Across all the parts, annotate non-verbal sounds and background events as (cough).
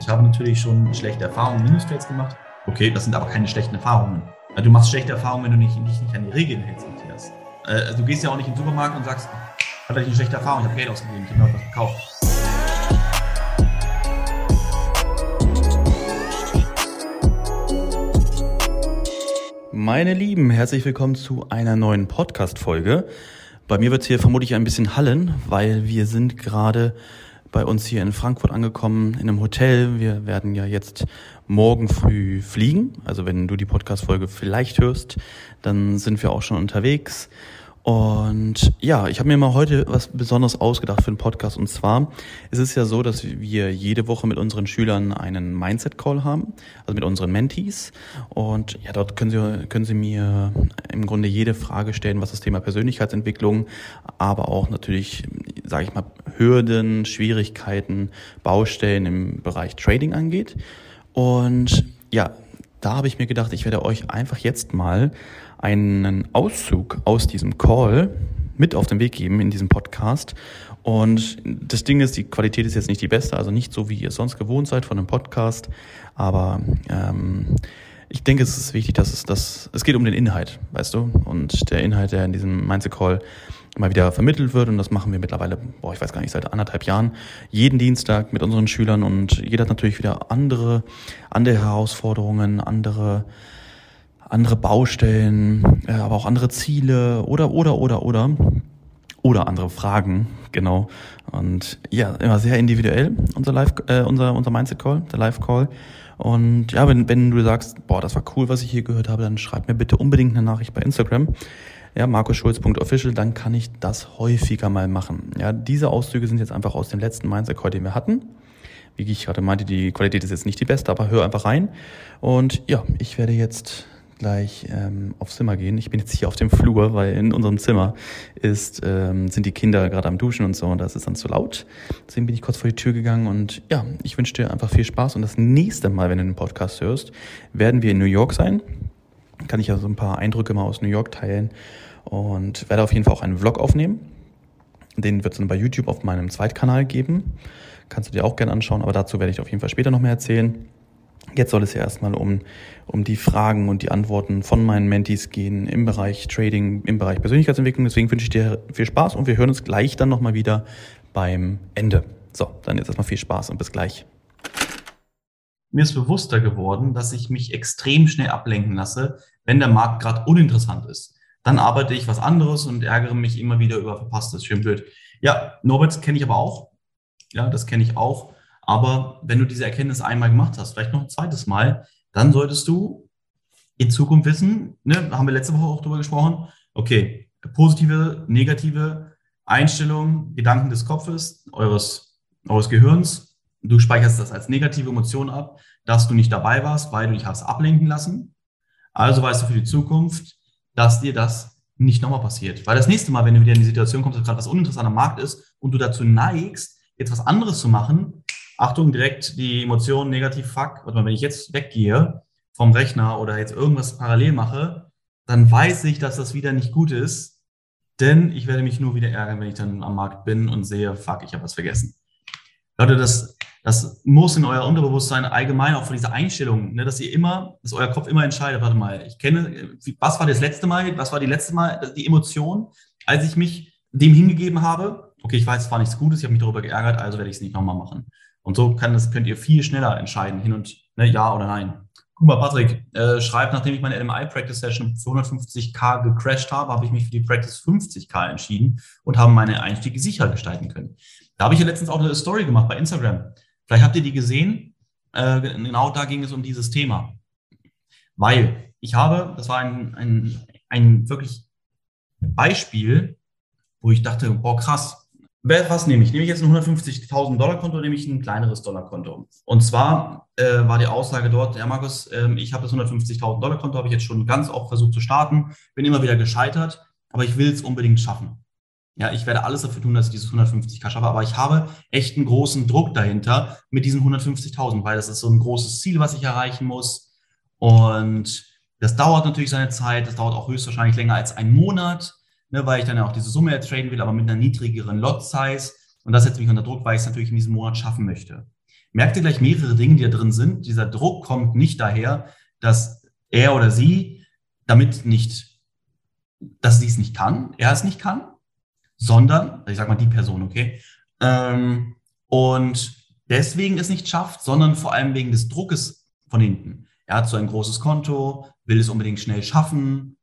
Ich habe natürlich schon schlechte Erfahrungen in Minus-Trades gemacht. Okay, das sind aber keine schlechten Erfahrungen. Du machst schlechte Erfahrungen, wenn du nicht, nicht, nicht an die Regeln hältst, Matthias. Äh, du gehst ja auch nicht in den Supermarkt und sagst, hatte ich eine schlechte Erfahrung, ich habe Geld ausgegeben, ich habe mir was gekauft. Meine Lieben, herzlich willkommen zu einer neuen Podcast-Folge. Bei mir wird es hier vermutlich ein bisschen hallen, weil wir sind gerade bei uns hier in Frankfurt angekommen, in einem Hotel. Wir werden ja jetzt morgen früh fliegen. Also wenn du die Podcast-Folge vielleicht hörst, dann sind wir auch schon unterwegs. Und ja, ich habe mir mal heute was Besonderes ausgedacht für den Podcast. Und zwar ist es ja so, dass wir jede Woche mit unseren Schülern einen Mindset-Call haben, also mit unseren Mentees. Und ja, dort können sie, können sie mir im Grunde jede Frage stellen, was das Thema Persönlichkeitsentwicklung, aber auch natürlich, sage ich mal, Hürden, Schwierigkeiten, Baustellen im Bereich Trading angeht. Und ja, da habe ich mir gedacht, ich werde euch einfach jetzt mal einen Auszug aus diesem Call mit auf den Weg geben in diesem Podcast. Und das Ding ist, die Qualität ist jetzt nicht die beste, also nicht so, wie ihr sonst gewohnt seid von einem Podcast. Aber ähm, ich denke, es ist wichtig, dass es das, es geht um den Inhalt, weißt du? Und der Inhalt, der in diesem Mindset Call mal wieder vermittelt wird. Und das machen wir mittlerweile, boah, ich weiß gar nicht, seit anderthalb Jahren, jeden Dienstag mit unseren Schülern. Und jeder hat natürlich wieder andere, andere Herausforderungen, andere andere Baustellen, äh, aber auch andere Ziele oder, oder, oder, oder. Oder andere Fragen, genau. Und ja, immer sehr individuell, unser Live, äh, unser, unser Mindset Call, der Live Call. Und ja, wenn, wenn du sagst, boah, das war cool, was ich hier gehört habe, dann schreib mir bitte unbedingt eine Nachricht bei Instagram. Ja, markusschulz.official, dann kann ich das häufiger mal machen. Ja, diese Auszüge sind jetzt einfach aus dem letzten Mindset Call, den wir hatten. Wie ich gerade meinte, die Qualität ist jetzt nicht die beste, aber hör einfach rein. Und ja, ich werde jetzt gleich ähm, aufs Zimmer gehen. Ich bin jetzt hier auf dem Flur, weil in unserem Zimmer ist, ähm, sind die Kinder gerade am Duschen und so und das ist dann zu laut. Deswegen bin ich kurz vor die Tür gegangen und ja, ich wünsche dir einfach viel Spaß und das nächste Mal, wenn du den Podcast hörst, werden wir in New York sein. Kann ich ja so ein paar Eindrücke mal aus New York teilen und werde auf jeden Fall auch einen Vlog aufnehmen. Den wird es dann bei YouTube auf meinem Zweitkanal geben. Kannst du dir auch gerne anschauen, aber dazu werde ich auf jeden Fall später noch mehr erzählen. Jetzt soll es ja erstmal um, um die Fragen und die Antworten von meinen Mentees gehen im Bereich Trading, im Bereich Persönlichkeitsentwicklung. Deswegen wünsche ich dir viel Spaß und wir hören uns gleich dann nochmal wieder beim Ende. So, dann jetzt erstmal viel Spaß und bis gleich. Mir ist bewusster geworden, dass ich mich extrem schnell ablenken lasse, wenn der Markt gerade uninteressant ist. Dann arbeite ich was anderes und ärgere mich immer wieder über verpasstes. Schön blöd. Ja, Norbert kenne ich aber auch. Ja, das kenne ich auch. Aber wenn du diese Erkenntnis einmal gemacht hast, vielleicht noch ein zweites Mal, dann solltest du in Zukunft wissen, ne, haben wir letzte Woche auch darüber gesprochen, okay, positive, negative Einstellungen, Gedanken des Kopfes, eures, eures Gehirns, du speicherst das als negative Emotion ab, dass du nicht dabei warst, weil du dich hast ablenken lassen. Also weißt du für die Zukunft, dass dir das nicht nochmal passiert. Weil das nächste Mal, wenn du wieder in die Situation kommst, dass gerade was uninteressant am Markt ist und du dazu neigst, jetzt was anderes zu machen, Achtung, direkt die Emotion negativ, fuck, warte mal, wenn ich jetzt weggehe vom Rechner oder jetzt irgendwas parallel mache, dann weiß ich, dass das wieder nicht gut ist, denn ich werde mich nur wieder ärgern, wenn ich dann am Markt bin und sehe, fuck, ich habe was vergessen. Leute, das, das muss in euer Unterbewusstsein allgemein auch von dieser Einstellung, ne, dass ihr immer, dass euer Kopf immer entscheidet, warte mal, ich kenne, was war das letzte Mal, was war die letzte Mal die Emotion, als ich mich dem hingegeben habe, okay, ich weiß, es war nichts Gutes, ich habe mich darüber geärgert, also werde ich es nicht nochmal machen. Und so kann das, könnt ihr viel schneller entscheiden, hin und ne, ja oder nein. Guck mal, Patrick äh, schreibt, nachdem ich meine LMI-Practice-Session für 150k gecrashed habe, habe ich mich für die Practice 50k entschieden und habe meine Einstiege sicher gestalten können. Da habe ich ja letztens auch eine Story gemacht bei Instagram. Vielleicht habt ihr die gesehen. Äh, genau da ging es um dieses Thema. Weil ich habe, das war ein, ein, ein wirklich Beispiel, wo ich dachte, boah, krass, was nehme ich? Nehme ich jetzt ein 150.000 Dollar Konto oder nehme ich ein kleineres Dollarkonto? Und zwar äh, war die Aussage dort, ja Markus, äh, ich habe das 150.000 Dollar Konto, habe ich jetzt schon ganz oft versucht zu starten, bin immer wieder gescheitert, aber ich will es unbedingt schaffen. Ja, ich werde alles dafür tun, dass ich dieses 150k schaffe, aber ich habe echt einen großen Druck dahinter mit diesen 150.000, weil das ist so ein großes Ziel, was ich erreichen muss. Und das dauert natürlich seine Zeit, das dauert auch höchstwahrscheinlich länger als einen Monat ne, weil ich dann ja auch diese Summe ertraden will, aber mit einer niedrigeren Lot-Size. Und das setzt mich unter Druck, weil ich es natürlich in diesem Monat schaffen möchte. merkt ihr gleich mehrere Dinge, die da drin sind. Dieser Druck kommt nicht daher, dass er oder sie damit nicht, dass sie es nicht kann, er es nicht kann, sondern, ich sag mal die Person, okay, ähm, und deswegen es nicht schafft, sondern vor allem wegen des Druckes von hinten. Er hat so ein großes Konto, will es unbedingt schnell schaffen.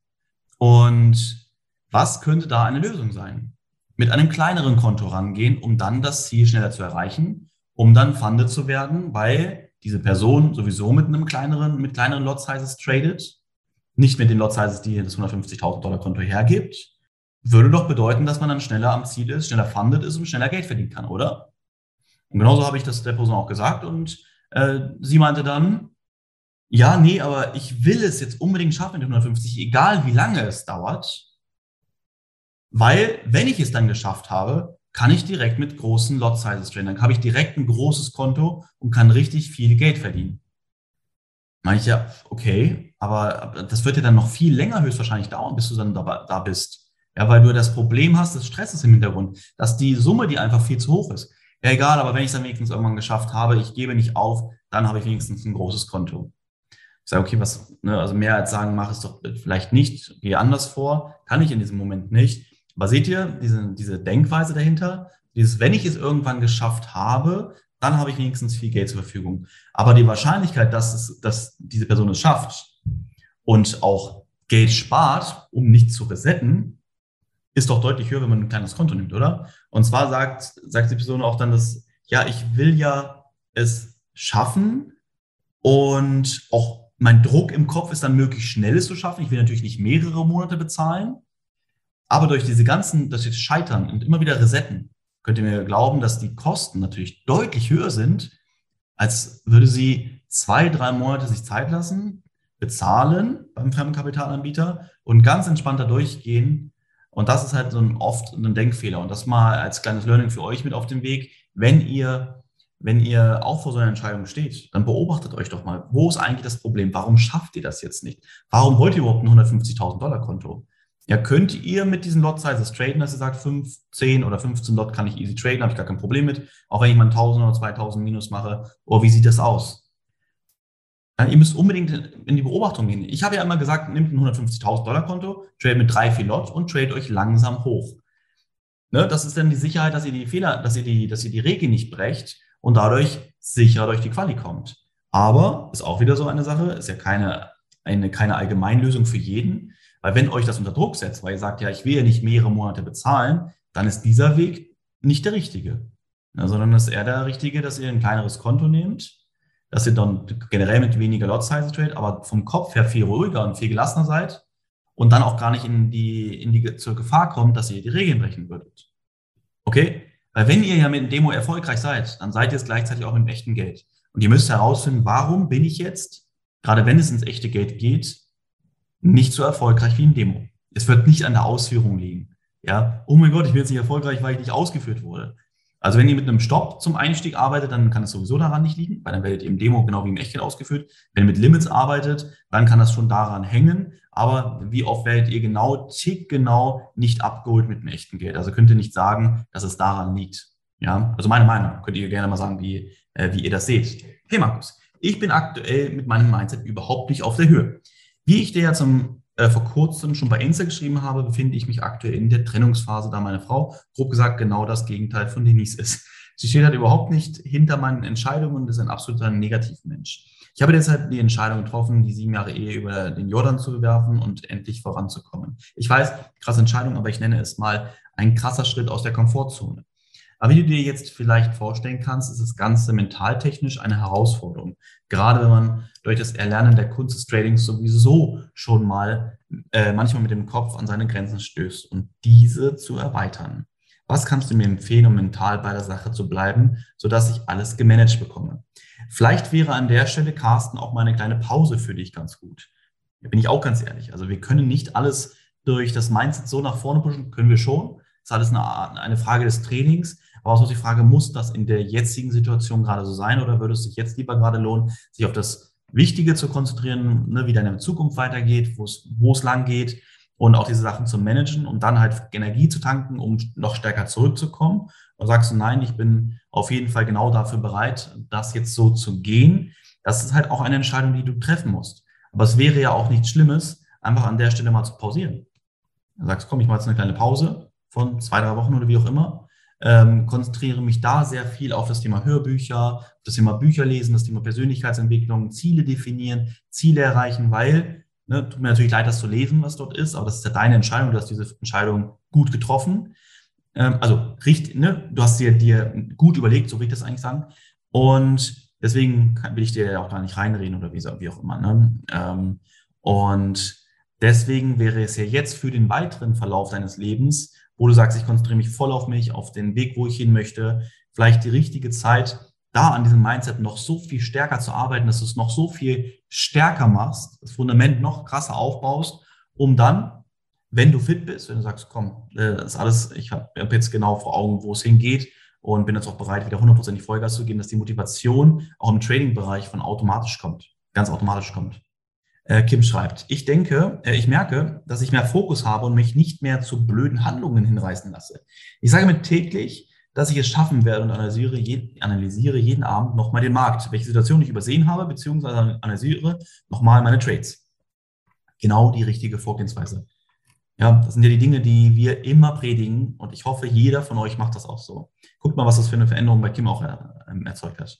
Und was könnte da eine Lösung sein? Mit einem kleineren Konto rangehen, um dann das Ziel schneller zu erreichen, um dann funded zu werden, weil diese Person sowieso mit einem kleineren, mit kleineren Lot Sizes tradet, nicht mit den Lot Sizes, die das 150.000 Dollar Konto hergibt, würde doch bedeuten, dass man dann schneller am Ziel ist, schneller funded ist und schneller Geld verdienen kann, oder? Und genauso habe ich das der Person auch gesagt und äh, sie meinte dann, ja, nee, aber ich will es jetzt unbedingt schaffen mit 150, egal wie lange es dauert, weil wenn ich es dann geschafft habe, kann ich direkt mit großen Lot Sizes traden. Dann habe ich direkt ein großes Konto und kann richtig viel Geld verdienen. Meine ich ja, okay, aber das wird ja dann noch viel länger höchstwahrscheinlich dauern, bis du dann da, da bist. Ja, weil du das Problem hast des Stresses im Hintergrund, dass die Summe, die einfach viel zu hoch ist. Ja, egal, aber wenn ich es dann wenigstens irgendwann geschafft habe, ich gebe nicht auf, dann habe ich wenigstens ein großes Konto. Ich sage, okay, was, ne, also mehr als sagen, mach es doch vielleicht nicht, gehe anders vor, kann ich in diesem Moment nicht. Aber seht ihr diese, diese Denkweise dahinter? Dieses, wenn ich es irgendwann geschafft habe, dann habe ich wenigstens viel Geld zur Verfügung. Aber die Wahrscheinlichkeit, dass, es, dass diese Person es schafft und auch Geld spart, um nicht zu resetten, ist doch deutlich höher, wenn man ein kleines Konto nimmt, oder? Und zwar sagt, sagt die Person auch dann, dass, ja, ich will ja es schaffen und auch mein Druck im Kopf ist dann möglichst schnell es zu schaffen. Ich will natürlich nicht mehrere Monate bezahlen, aber durch diese ganzen, das jetzt Scheitern und immer wieder Resetten, könnt ihr mir glauben, dass die Kosten natürlich deutlich höher sind, als würde sie zwei, drei Monate sich Zeit lassen, bezahlen beim Fremdkapitalanbieter und ganz entspannter durchgehen und das ist halt so ein, oft ein Denkfehler. Und das mal als kleines Learning für euch mit auf den Weg. Wenn ihr, wenn ihr auch vor so einer Entscheidung steht, dann beobachtet euch doch mal, wo ist eigentlich das Problem? Warum schafft ihr das jetzt nicht? Warum wollt ihr überhaupt ein 150.000 Dollar Konto? Ja, könnt ihr mit diesen Lot Sizes traden, dass ihr sagt, 5, 10 oder 15 Lot kann ich easy traden, habe ich gar kein Problem mit. Auch wenn ich mal 1000 oder 2000 Minus mache. Oder wie sieht das aus? ihr müsst unbedingt in die Beobachtung gehen. Ich habe ja immer gesagt, nehmt ein 150.000 Dollar Konto, trade mit drei, vier Lot und trade euch langsam hoch. Ne, das ist dann die Sicherheit, dass ihr die Fehler, dass ihr die, dass ihr die Regel nicht brecht und dadurch sicherer durch die Quali kommt. Aber ist auch wieder so eine Sache, ist ja keine, eine, keine Allgemeinlösung für jeden. Weil wenn euch das unter Druck setzt, weil ihr sagt, ja, ich will ja nicht mehrere Monate bezahlen, dann ist dieser Weg nicht der richtige. Ja, sondern ist eher der richtige, dass ihr ein kleineres Konto nehmt, dass ihr dann generell mit weniger Lot Size trade, aber vom Kopf her viel ruhiger und viel gelassener seid und dann auch gar nicht in die, in die, zur Gefahr kommt, dass ihr die Regeln brechen würdet. Okay? Weil wenn ihr ja mit dem Demo erfolgreich seid, dann seid ihr es gleichzeitig auch mit echtem Geld. Und ihr müsst herausfinden, warum bin ich jetzt, gerade wenn es ins echte Geld geht, nicht so erfolgreich wie im Demo. Es wird nicht an der Ausführung liegen. Ja, oh mein Gott, ich bin jetzt nicht erfolgreich, weil ich nicht ausgeführt wurde. Also wenn ihr mit einem Stopp zum Einstieg arbeitet, dann kann es sowieso daran nicht liegen, weil dann werdet ihr im Demo genau wie im Echtgeld ausgeführt. Wenn ihr mit Limits arbeitet, dann kann das schon daran hängen. Aber wie oft werdet ihr genau, tick genau nicht abgeholt mit dem echten Geld? Also könnt ihr nicht sagen, dass es daran liegt. Ja, also meine Meinung. Könnt ihr gerne mal sagen, wie, äh, wie ihr das seht. Hey Markus, ich bin aktuell mit meinem Mindset überhaupt nicht auf der Höhe. Wie ich dir ja zum äh, vor kurzem schon bei Insta geschrieben habe, befinde ich mich aktuell in der Trennungsphase, da meine Frau, grob gesagt, genau das Gegenteil von Denise ist. (laughs) Sie steht halt überhaupt nicht hinter meinen Entscheidungen und ist ein absoluter Negativmensch. Ich habe deshalb die Entscheidung getroffen, die sieben Jahre Ehe über den Jordan zu bewerfen und endlich voranzukommen. Ich weiß, krasse Entscheidung, aber ich nenne es mal ein krasser Schritt aus der Komfortzone. Aber wie du dir jetzt vielleicht vorstellen kannst, ist das Ganze mentaltechnisch eine Herausforderung. Gerade wenn man durch das Erlernen der Kunst des Tradings sowieso schon mal äh, manchmal mit dem Kopf an seine Grenzen stößt und diese zu erweitern. Was kannst du mir empfehlen, um mental bei der Sache zu bleiben, sodass ich alles gemanagt bekomme? Vielleicht wäre an der Stelle, Carsten, auch mal eine kleine Pause für dich ganz gut. Da bin ich auch ganz ehrlich. Also wir können nicht alles durch das Mindset so nach vorne pushen, können wir schon. Das ist alles eine, eine Frage des Trainings. Aber auch die Frage, muss das in der jetzigen Situation gerade so sein oder würde es sich jetzt lieber gerade lohnen, sich auf das Wichtige zu konzentrieren, ne, wie deine Zukunft weitergeht, wo es, wo es lang geht und auch diese Sachen zu managen und dann halt Energie zu tanken, um noch stärker zurückzukommen? Oder sagst du, nein, ich bin auf jeden Fall genau dafür bereit, das jetzt so zu gehen? Das ist halt auch eine Entscheidung, die du treffen musst. Aber es wäre ja auch nichts Schlimmes, einfach an der Stelle mal zu pausieren. Du sagst, komm, ich mache jetzt eine kleine Pause von zwei, drei Wochen oder wie auch immer, ähm, konzentriere mich da sehr viel auf das Thema Hörbücher, das Thema Bücher lesen, das Thema Persönlichkeitsentwicklung, Ziele definieren, Ziele erreichen, weil Ne, tut mir natürlich leid, das zu lesen, was dort ist, aber das ist ja deine Entscheidung. Du hast diese Entscheidung gut getroffen. Ähm, also richtig, ne, du hast dir, dir gut überlegt, so will ich das eigentlich sagen. Und deswegen will ich dir ja auch gar nicht reinreden oder wie, wie auch immer. Ne? Ähm, und deswegen wäre es ja jetzt für den weiteren Verlauf deines Lebens, wo du sagst, ich konzentriere mich voll auf mich, auf den Weg, wo ich hin möchte, vielleicht die richtige Zeit, da an diesem Mindset noch so viel stärker zu arbeiten, dass du es noch so viel stärker machst, das Fundament noch krasser aufbaust, um dann, wenn du fit bist, wenn du sagst, komm, äh, das ist alles, ich habe hab jetzt genau vor Augen, wo es hingeht und bin jetzt auch bereit, wieder hundertprozentig Vollgas zu geben, dass die Motivation auch im Trading-Bereich von automatisch kommt, ganz automatisch kommt. Äh, Kim schreibt, ich denke, äh, ich merke, dass ich mehr Fokus habe und mich nicht mehr zu blöden Handlungen hinreißen lasse. Ich sage mir täglich, dass ich es schaffen werde und analysiere, je, analysiere jeden Abend nochmal den Markt, welche Situation ich übersehen habe, beziehungsweise analysiere nochmal meine Trades. Genau die richtige Vorgehensweise. Ja, das sind ja die Dinge, die wir immer predigen und ich hoffe, jeder von euch macht das auch so. Guckt mal, was das für eine Veränderung bei Kim auch äh, erzeugt hat.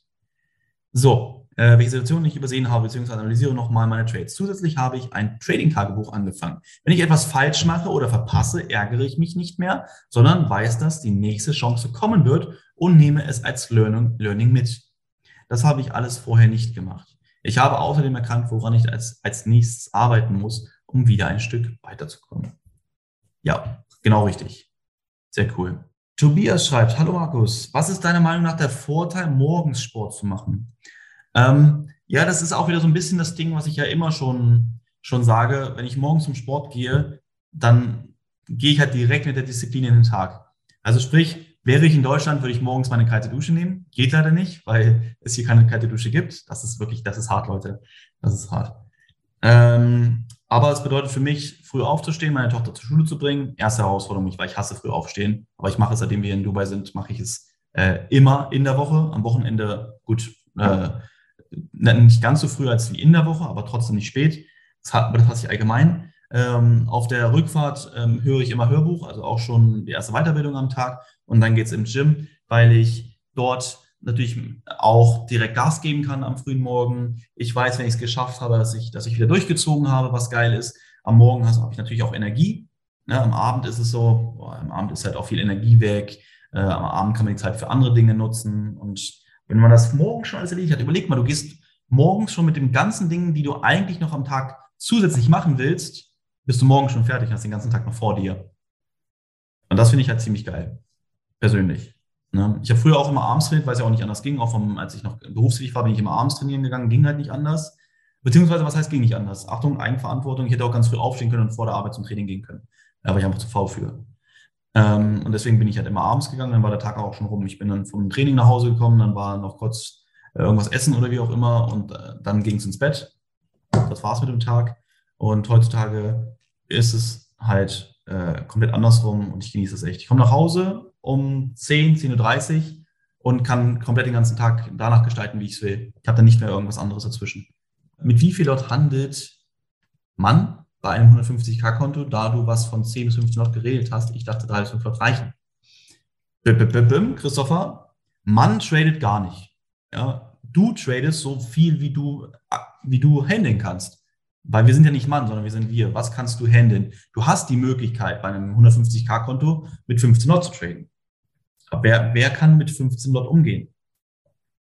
So, äh, welche Situationen ich übersehen habe, beziehungsweise analysiere nochmal meine Trades. Zusätzlich habe ich ein Trading-Tagebuch angefangen. Wenn ich etwas falsch mache oder verpasse, ärgere ich mich nicht mehr, sondern weiß, dass die nächste Chance kommen wird und nehme es als Learning, Learning mit. Das habe ich alles vorher nicht gemacht. Ich habe außerdem erkannt, woran ich als, als nächstes arbeiten muss, um wieder ein Stück weiterzukommen. Ja, genau richtig. Sehr cool. Tobias schreibt, hallo Markus, was ist deiner Meinung nach der Vorteil, morgens Sport zu machen? Ähm, ja, das ist auch wieder so ein bisschen das Ding, was ich ja immer schon, schon sage. Wenn ich morgens zum Sport gehe, dann gehe ich halt direkt mit der Disziplin in den Tag. Also sprich, wäre ich in Deutschland, würde ich morgens meine kalte Dusche nehmen. Geht leider nicht, weil es hier keine kalte Dusche gibt. Das ist wirklich, das ist hart, Leute. Das ist hart. Ähm, aber es bedeutet für mich, früh aufzustehen, meine Tochter zur Schule zu bringen. Erste Herausforderung, weil ich hasse früh aufstehen. Aber ich mache es, seitdem wir in Dubai sind, mache ich es äh, immer in der Woche. Am Wochenende, gut, äh, nicht ganz so früh als wie in der Woche, aber trotzdem nicht spät. Das, hat, das hasse ich allgemein. Ähm, auf der Rückfahrt ähm, höre ich immer Hörbuch, also auch schon die erste Weiterbildung am Tag. Und dann geht es im Gym, weil ich dort natürlich auch direkt Gas geben kann am frühen Morgen. Ich weiß, wenn ich es geschafft habe, dass ich, dass ich wieder durchgezogen habe, was geil ist. Am Morgen habe ich natürlich auch Energie. Ne? Am Abend ist es so, boah, am Abend ist halt auch viel Energie weg. Äh, am Abend kann man die Zeit für andere Dinge nutzen. Und wenn man das morgen schon alles erledigt hat, überleg mal, du gehst morgens schon mit den ganzen Dingen, die du eigentlich noch am Tag zusätzlich machen willst, bist du morgen schon fertig, hast den ganzen Tag noch vor dir. Und das finde ich halt ziemlich geil. Persönlich. Ne? Ich habe früher auch immer abends trainiert, weil es ja auch nicht anders ging. Auch vom, als ich noch berufstätig war, bin ich immer abends trainieren gegangen, ging halt nicht anders. Beziehungsweise, was heißt, ging nicht anders? Achtung, Eigenverantwortung. Ich hätte auch ganz früh aufstehen können und vor der Arbeit zum Training gehen können. Da war ich einfach zu faul für. Ähm, und deswegen bin ich halt immer abends gegangen, dann war der Tag auch schon rum. Ich bin dann vom Training nach Hause gekommen, dann war noch kurz äh, irgendwas essen oder wie auch immer und äh, dann ging es ins Bett. Das war's mit dem Tag. Und heutzutage ist es halt äh, komplett andersrum und ich genieße es echt. Ich komme nach Hause um 10, 10.30 Uhr und kann komplett den ganzen Tag danach gestalten, wie ich es will. Ich habe dann nicht mehr irgendwas anderes dazwischen. Mit wie viel Lot handelt man bei einem 150k-Konto, da du was von 10 bis 15 Lot geredet hast. Ich dachte, 3 bis 5 Lot reichen. Bim, Christopher, man tradet gar nicht. Ja, du tradest so viel, wie du, wie du handeln kannst. Weil wir sind ja nicht Mann, sondern wir sind wir. Was kannst du handeln? Du hast die Möglichkeit, bei einem 150k-Konto mit 15 Lot zu traden. Aber wer, wer kann mit 15 Lot umgehen?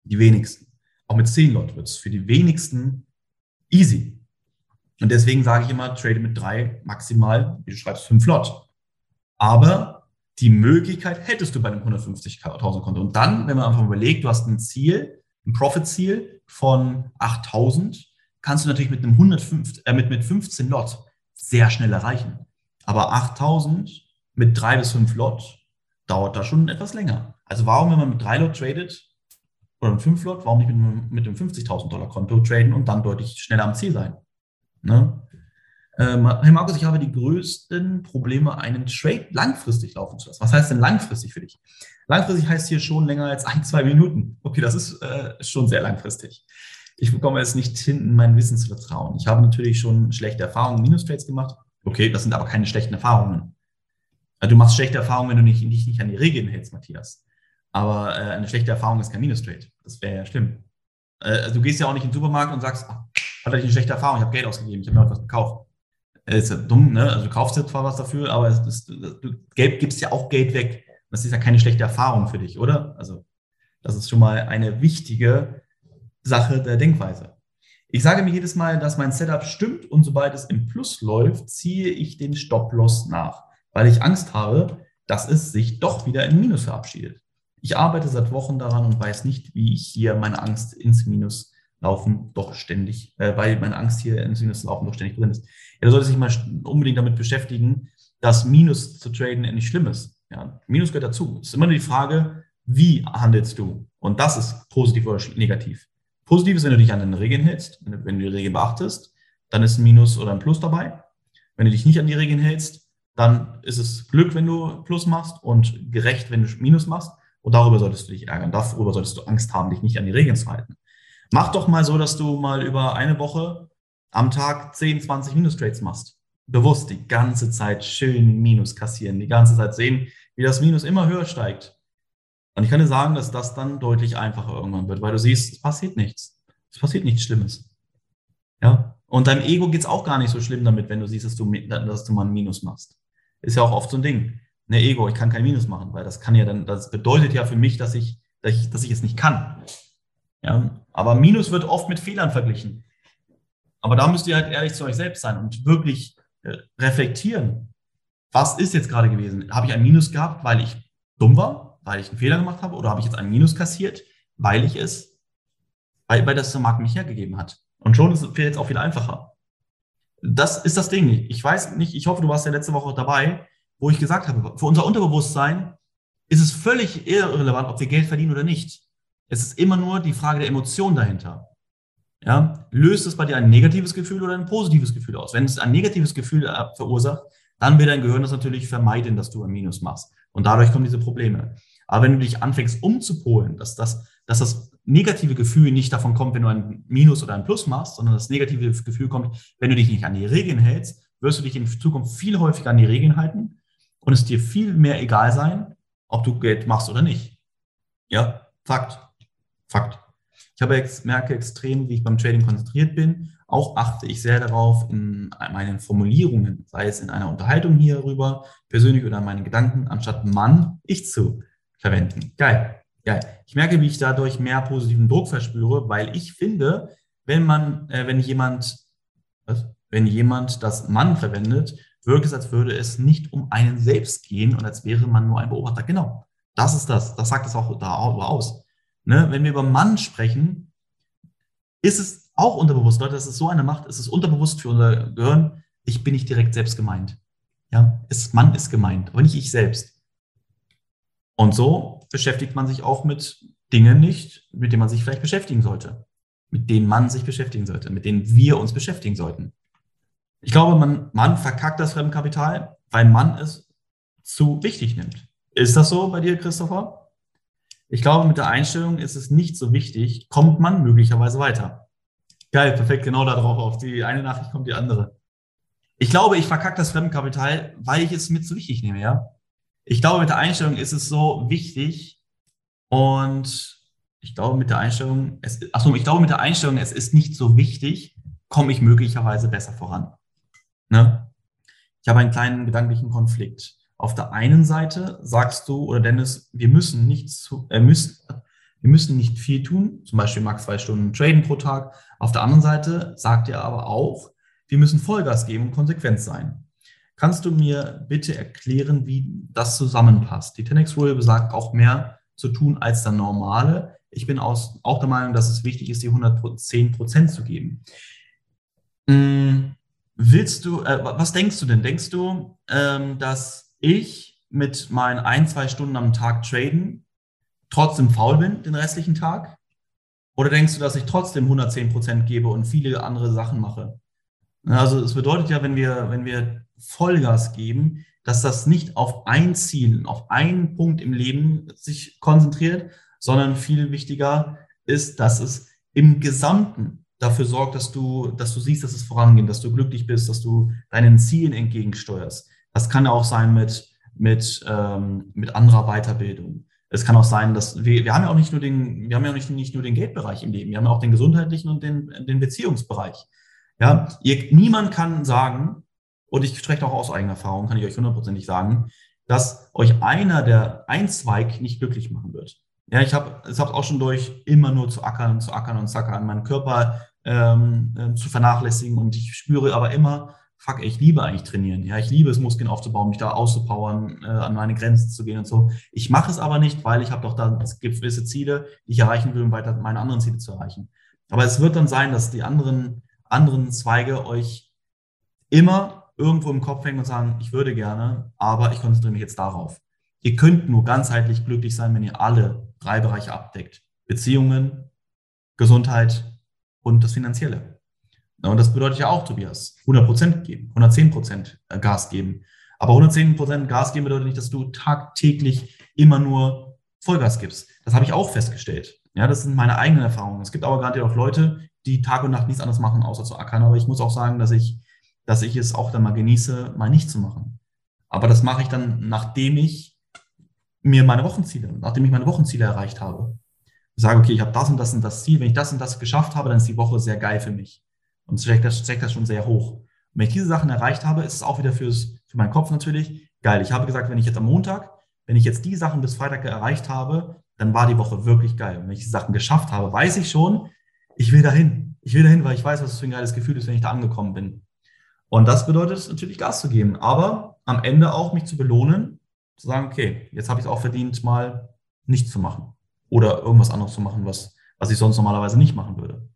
Die wenigsten. Auch mit 10 Lot wird es für die wenigsten easy. Und deswegen sage ich immer, trade mit drei maximal, wie du schreibst, fünf Lot. Aber die Möglichkeit hättest du bei einem 150.000 Konto. Und dann, wenn man einfach überlegt, du hast ein Ziel, ein Profit-Ziel von 8.000, kannst du natürlich mit einem 105, äh, mit, mit 15 Lot sehr schnell erreichen. Aber 8.000 mit drei bis fünf Lot dauert da schon etwas länger. Also warum, wenn man mit drei Lot tradet oder mit fünf Lot, warum nicht mit, mit einem 50.000 Dollar Konto traden und dann deutlich schneller am Ziel sein? Ne? Ähm, hey Markus, ich habe die größten Probleme, einen Trade langfristig laufen zu lassen. Was heißt denn langfristig für dich? Langfristig heißt hier schon länger als ein, zwei Minuten. Okay, das ist äh, schon sehr langfristig. Ich bekomme es nicht hin, in mein Wissen zu vertrauen. Ich habe natürlich schon schlechte Erfahrungen, Minus-Trades gemacht. Okay, das sind aber keine schlechten Erfahrungen. Du machst schlechte Erfahrungen, wenn du dich nicht, nicht an die Regeln hältst, Matthias. Aber äh, eine schlechte Erfahrung ist kein Minus-Trade. Das wäre ja schlimm. Äh, also du gehst ja auch nicht in den Supermarkt und sagst, ach, hatte ich eine schlechte Erfahrung, ich habe Geld ausgegeben, ich habe mir etwas gekauft. Äh, ist ja dumm, ne? Also du kaufst jetzt zwar was dafür, aber ist, du Geld gibst ja auch Geld weg. Das ist ja keine schlechte Erfahrung für dich, oder? Also das ist schon mal eine wichtige Sache der Denkweise. Ich sage mir jedes Mal, dass mein Setup stimmt und sobald es im Plus läuft, ziehe ich den Stop-Loss nach, weil ich Angst habe, dass es sich doch wieder in Minus verabschiedet. Ich arbeite seit Wochen daran und weiß nicht, wie ich hier meine Angst ins Minus laufen doch ständig, äh, weil meine Angst hier ins Minus laufen doch ständig drin ist. Ja, du solltest dich mal unbedingt damit beschäftigen, dass Minus zu traden nicht schlimm ist. Ja, Minus gehört dazu. Es ist immer nur die Frage, wie handelst du? Und das ist positiv oder negativ. Positiv ist, wenn du dich an den Regeln hältst, wenn du, wenn du die Regeln beachtest, dann ist ein Minus oder ein Plus dabei. Wenn du dich nicht an die Regeln hältst, dann ist es Glück, wenn du Plus machst und gerecht, wenn du Minus machst. Und darüber solltest du dich ärgern. Darüber solltest du Angst haben, dich nicht an die Regeln zu halten. Mach doch mal so, dass du mal über eine Woche am Tag 10, 20 Minus-Trades machst. Bewusst die ganze Zeit schön Minus kassieren, die ganze Zeit sehen, wie das Minus immer höher steigt. Und ich kann dir sagen, dass das dann deutlich einfacher irgendwann wird, weil du siehst, es passiert nichts. Es passiert nichts Schlimmes. Ja. Und deinem Ego geht's auch gar nicht so schlimm damit, wenn du siehst, dass du, dass du mal ein Minus machst. Ist ja auch oft so ein Ding ne, Ego, ich kann kein Minus machen, weil das kann ja dann, das bedeutet ja für mich, dass ich, dass ich, dass ich es nicht kann. Ja, aber Minus wird oft mit Fehlern verglichen. Aber da müsst ihr halt ehrlich zu euch selbst sein und wirklich äh, reflektieren. Was ist jetzt gerade gewesen? Habe ich ein Minus gehabt, weil ich dumm war, weil ich einen Fehler gemacht habe, oder habe ich jetzt ein Minus kassiert, weil ich es, weil, weil das der Markt mich hergegeben hat? Und schon ist es jetzt auch viel einfacher. Das ist das Ding. Ich weiß nicht, ich hoffe, du warst ja letzte Woche dabei wo ich gesagt habe, für unser Unterbewusstsein ist es völlig irrelevant, ob wir Geld verdienen oder nicht. Es ist immer nur die Frage der Emotion dahinter. Ja, löst es bei dir ein negatives Gefühl oder ein positives Gefühl aus? Wenn es ein negatives Gefühl äh, verursacht, dann wird dein Gehirn das natürlich vermeiden, dass du ein Minus machst. Und dadurch kommen diese Probleme. Aber wenn du dich anfängst umzupolen, dass das, dass das negative Gefühl nicht davon kommt, wenn du ein Minus oder ein Plus machst, sondern das negative Gefühl kommt, wenn du dich nicht an die Regeln hältst, wirst du dich in Zukunft viel häufiger an die Regeln halten und es dir viel mehr egal sein, ob du Geld machst oder nicht. Ja, Fakt. Fakt. Ich habe merke extrem, wie ich beim Trading konzentriert bin. Auch achte ich sehr darauf in meinen Formulierungen, sei es in einer Unterhaltung hierüber, persönlich oder in meinen Gedanken, anstatt Mann, ich zu verwenden. Geil. Geil. Ich merke, wie ich dadurch mehr positiven Druck verspüre, weil ich finde, wenn man, äh, wenn jemand, was? wenn jemand das Mann verwendet, wirkt es, als würde es nicht um einen selbst gehen und als wäre man nur ein Beobachter. Genau, das ist das. Das sagt es auch darüber aus. Ne? Wenn wir über Mann sprechen, ist es auch unterbewusst, Leute, das ist so eine Macht, es ist unterbewusst für unser Gehirn, ich bin nicht direkt selbst gemeint. Ja, es, Mann ist gemeint, aber nicht ich selbst. Und so beschäftigt man sich auch mit Dingen nicht, mit denen man sich vielleicht beschäftigen sollte, mit denen man sich beschäftigen sollte, mit denen wir uns beschäftigen sollten. Ich glaube, man, man verkackt das Fremdkapital, weil man es zu wichtig nimmt. Ist das so bei dir, Christopher? Ich glaube, mit der Einstellung ist es nicht so wichtig, kommt man möglicherweise weiter. Geil, perfekt, genau darauf auf. Die eine Nachricht kommt die andere. Ich glaube, ich verkacke das Fremdkapital, weil ich es mit so wichtig nehme, ja. Ich glaube, mit der Einstellung ist es so wichtig und ich glaube, mit der Einstellung, es, achso, ich glaube, mit der Einstellung, es ist nicht so wichtig, komme ich möglicherweise besser voran. Ne? Ich habe einen kleinen gedanklichen Konflikt. Auf der einen Seite sagst du oder Dennis, wir müssen nicht zu, äh, müssen, wir müssen nicht viel tun, zum Beispiel max zwei Stunden traden pro Tag. Auf der anderen Seite sagt ihr aber auch, wir müssen Vollgas geben und konsequent sein. Kannst du mir bitte erklären, wie das zusammenpasst? Die 10 Rule besagt auch mehr zu tun als der normale. Ich bin aus, auch der Meinung, dass es wichtig ist, die 110 Prozent zu geben. Hm Willst du, äh, was denkst du denn? Denkst du, ähm, dass ich mit meinen ein, zwei Stunden am Tag traden trotzdem faul bin den restlichen Tag? Oder denkst du, dass ich trotzdem 110 Prozent gebe und viele andere Sachen mache? Also es bedeutet ja, wenn wir, wenn wir Vollgas geben, dass das nicht auf ein Ziel, auf einen Punkt im Leben sich konzentriert, sondern viel wichtiger ist, dass es im Gesamten dafür sorgt, dass du, dass du siehst, dass es vorangeht, dass du glücklich bist, dass du deinen Zielen entgegensteuerst. Das kann auch sein mit, mit, ähm, mit anderer Weiterbildung. Es kann auch sein, dass wir, wir haben ja auch nicht nur den, wir haben ja auch nicht, nicht nur den Geldbereich im Leben, wir haben ja auch den gesundheitlichen und den, den Beziehungsbereich. Ja, ihr, niemand kann sagen, und ich spreche auch aus eigener Erfahrung, kann ich euch hundertprozentig sagen, dass euch einer der ein Zweig nicht glücklich machen wird. Ja, ich habe es auch schon durch immer nur zu ackern, zu ackern und zu ackern, meinen Körper ähm, äh, zu vernachlässigen und ich spüre aber immer, fuck, ich liebe eigentlich trainieren. Ja, ich liebe es, Muskeln aufzubauen, mich da auszupowern, äh, an meine Grenzen zu gehen und so. Ich mache es aber nicht, weil ich habe doch da gewisse Ziele, die ich erreichen will, um weiter meine anderen Ziele zu erreichen. Aber es wird dann sein, dass die anderen, anderen Zweige euch immer irgendwo im Kopf hängen und sagen, ich würde gerne, aber ich konzentriere mich jetzt darauf. Ihr könnt nur ganzheitlich glücklich sein, wenn ihr alle drei Bereiche abdeckt. Beziehungen, Gesundheit und das Finanzielle. Und das bedeutet ja auch, Tobias, 100% geben, 110% äh, Gas geben. Aber 110% Gas geben bedeutet nicht, dass du tagtäglich immer nur Vollgas gibst. Das habe ich auch festgestellt. Ja, das sind meine eigenen Erfahrungen. Es gibt aber gerade auch Leute, die Tag und Nacht nichts anderes machen, außer zu ackern. Aber ich muss auch sagen, dass ich, dass ich es auch dann mal genieße, mal nicht zu machen. Aber das mache ich dann, nachdem ich mir meine Wochenziele, nachdem ich meine Wochenziele erreicht habe. Ich sage, okay, ich habe das und das und das Ziel. Wenn ich das und das geschafft habe, dann ist die Woche sehr geil für mich und steckt das, steckt das schon sehr hoch. Und wenn ich diese Sachen erreicht habe, ist es auch wieder fürs, für meinen Kopf natürlich geil. Ich habe gesagt, wenn ich jetzt am Montag, wenn ich jetzt die Sachen bis Freitag erreicht habe, dann war die Woche wirklich geil. Und wenn ich die Sachen geschafft habe, weiß ich schon, ich will dahin. Ich will dahin, weil ich weiß, was für ein geiles Gefühl ist, wenn ich da angekommen bin. Und das bedeutet natürlich Gas zu geben, aber am Ende auch mich zu belohnen, zu sagen, okay, jetzt habe ich es auch verdient, mal nichts zu machen oder irgendwas anderes zu machen, was, was ich sonst normalerweise nicht machen würde.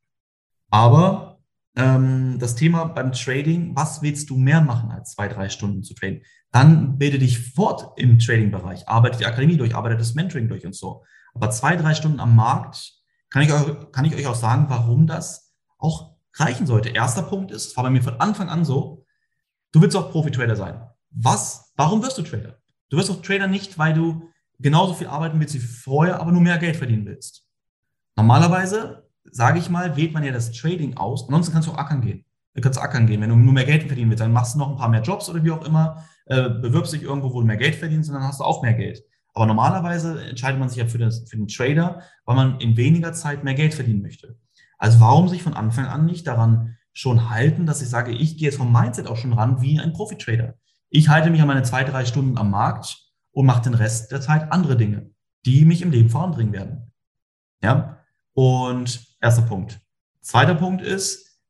Aber ähm, das Thema beim Trading, was willst du mehr machen als zwei, drei Stunden zu traden? Dann bilde dich fort im Trading-Bereich, arbeite die Akademie durch, arbeite das Mentoring durch und so. Aber zwei, drei Stunden am Markt, kann ich, euch, kann ich euch auch sagen, warum das auch reichen sollte. Erster Punkt ist, es war bei mir von Anfang an so, du willst auch Profi-Trader sein. Was, warum wirst du Trader? Du wirst auch Trader nicht, weil du genauso viel arbeiten willst wie vorher, aber nur mehr Geld verdienen willst. Normalerweise sage ich mal, wählt man ja das Trading aus. Ansonsten kannst du auch ackern gehen. Du kannst ackern gehen. Wenn du nur mehr Geld verdienen willst, dann machst du noch ein paar mehr Jobs oder wie auch immer, äh, bewirbst dich irgendwo, wo du mehr Geld verdienst und dann hast du auch mehr Geld. Aber normalerweise entscheidet man sich ja für, das, für den Trader, weil man in weniger Zeit mehr Geld verdienen möchte. Also warum sich von Anfang an nicht daran schon halten, dass ich sage, ich gehe jetzt vom Mindset auch schon ran wie ein Profi-Trader. Ich halte mich an meine zwei, drei Stunden am Markt und mache den Rest der Zeit andere Dinge, die mich im Leben voranbringen werden. Ja, und erster Punkt. Zweiter Punkt ist,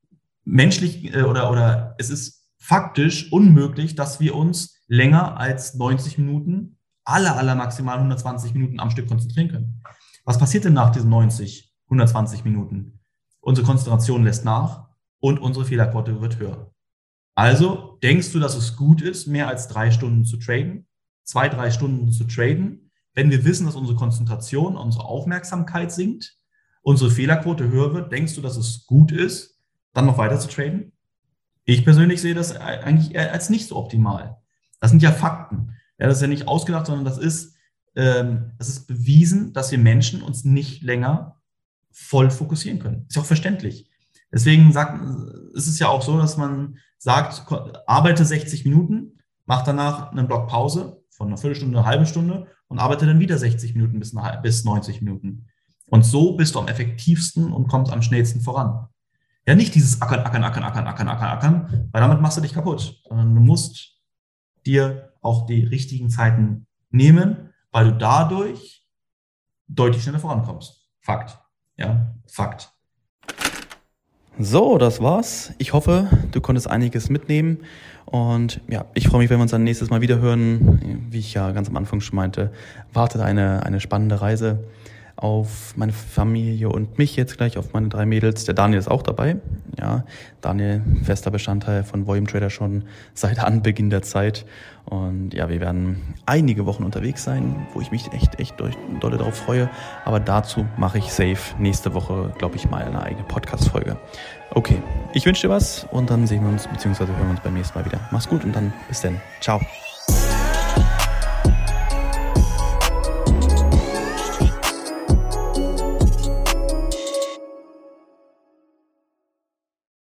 menschlich äh, oder, oder es ist faktisch unmöglich, dass wir uns länger als 90 Minuten, alle, alle maximal 120 Minuten am Stück konzentrieren können. Was passiert denn nach diesen 90, 120 Minuten? Unsere Konzentration lässt nach und unsere Fehlerquote wird höher. Also denkst du, dass es gut ist, mehr als drei Stunden zu traden, zwei, drei Stunden zu traden, wenn wir wissen, dass unsere Konzentration, unsere Aufmerksamkeit sinkt unsere Fehlerquote höher wird, denkst du, dass es gut ist, dann noch weiter zu traden? Ich persönlich sehe das eigentlich als nicht so optimal. Das sind ja Fakten. Ja, das ist ja nicht ausgedacht, sondern das ist, ähm, das ist bewiesen, dass wir Menschen uns nicht länger voll fokussieren können. Ist ja auch verständlich. Deswegen sagt, ist es ja auch so, dass man sagt, arbeite 60 Minuten, mach danach einen Block Pause von einer Viertelstunde, eine halbe Stunde und arbeite dann wieder 60 Minuten bis, bis 90 Minuten. Und so bist du am effektivsten und kommst am schnellsten voran. Ja, nicht dieses Ackern, Ackern, Ackern, Ackern, Ackern, Ackern, Ackern, weil damit machst du dich kaputt, sondern du musst dir auch die richtigen Zeiten nehmen, weil du dadurch deutlich schneller vorankommst. Fakt. Ja, Fakt. So, das war's. Ich hoffe, du konntest einiges mitnehmen. Und ja, ich freue mich, wenn wir uns dann nächstes Mal wieder hören. Wie ich ja ganz am Anfang schon meinte, wartet eine, eine spannende Reise. Auf meine Familie und mich jetzt gleich, auf meine drei Mädels. Der Daniel ist auch dabei. Ja, Daniel, fester Bestandteil von Volume Trader schon seit Anbeginn der Zeit. Und ja, wir werden einige Wochen unterwegs sein, wo ich mich echt, echt dolle darauf freue. Aber dazu mache ich safe nächste Woche, glaube ich, mal eine eigene Podcast-Folge. Okay, ich wünsche dir was und dann sehen wir uns, beziehungsweise hören wir uns beim nächsten Mal wieder. Mach's gut und dann bis dann. Ciao.